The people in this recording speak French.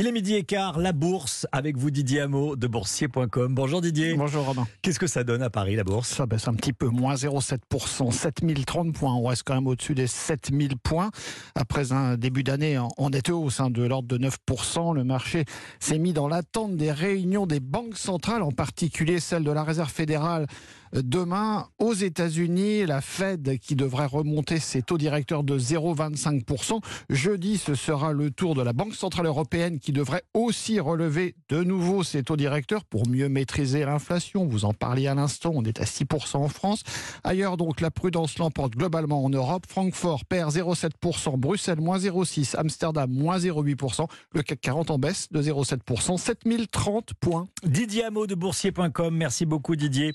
Il est midi et quart, la bourse avec vous Didier Hameau de boursier.com. Bonjour Didier. Bonjour Robin. Qu'est-ce que ça donne à Paris la bourse? Ça baisse un petit peu, moins 0,7%, 7030 points. On reste quand même au-dessus des 7000 points. Après un début d'année en nette hausse hein, de l'ordre de 9%, le marché s'est mis dans l'attente des réunions des banques centrales, en particulier celle de la Réserve fédérale demain aux États-Unis. La Fed qui devrait remonter ses taux directeurs de 0,25%. Jeudi, ce sera le tour de la Banque centrale européenne qui devrait aussi relever de nouveau ses taux directeurs pour mieux maîtriser l'inflation. Vous en parliez à l'instant, on est à 6% en France. Ailleurs, donc, la prudence l'emporte globalement en Europe. Francfort perd 0,7%, Bruxelles moins 0,6%, Amsterdam moins 0,8%, le CAC 40 en baisse de 0,7%, 7030 points. Didier Hameau de boursier.com, merci beaucoup Didier.